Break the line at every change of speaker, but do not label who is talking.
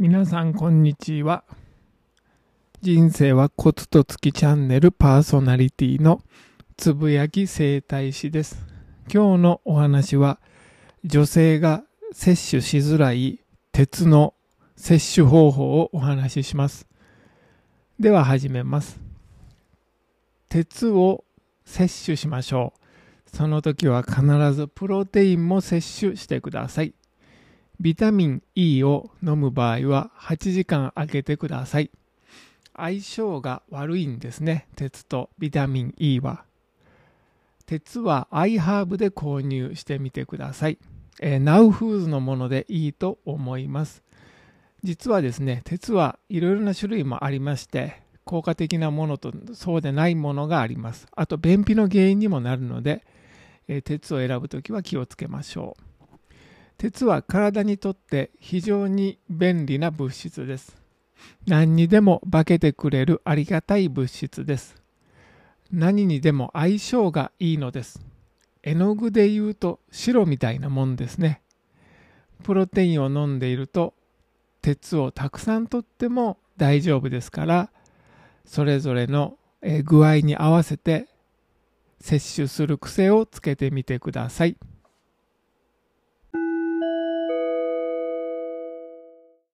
皆さんこんにちは。人生はコツとつきチャンネルパーソナリティのつぶやき整体師です。今日のお話は女性が摂取しづらい鉄の摂取方法をお話しします。では始めます。鉄を摂取しましょう。その時は必ずプロテインも摂取してください。ビタミン E を飲む場合は8時間空けてください。相性が悪いんですね。鉄とビタミン E は。鉄はアイハーブで購入してみてください。えー、ナウフーズのものでいいと思います。実はですね、鉄はいろいろな種類もありまして、効果的なものとそうでないものがあります。あと、便秘の原因にもなるので、えー、鉄を選ぶときは気をつけましょう。鉄は体にとって非常に便利な物質です。何にでも化けてくれるありがたい物質です。何にでも相性がいいのです。絵の具で言うと白みたいなもんですね。プロテインを飲んでいると鉄をたくさんとっても大丈夫ですからそれぞれの具合に合わせて摂取する癖をつけてみてください。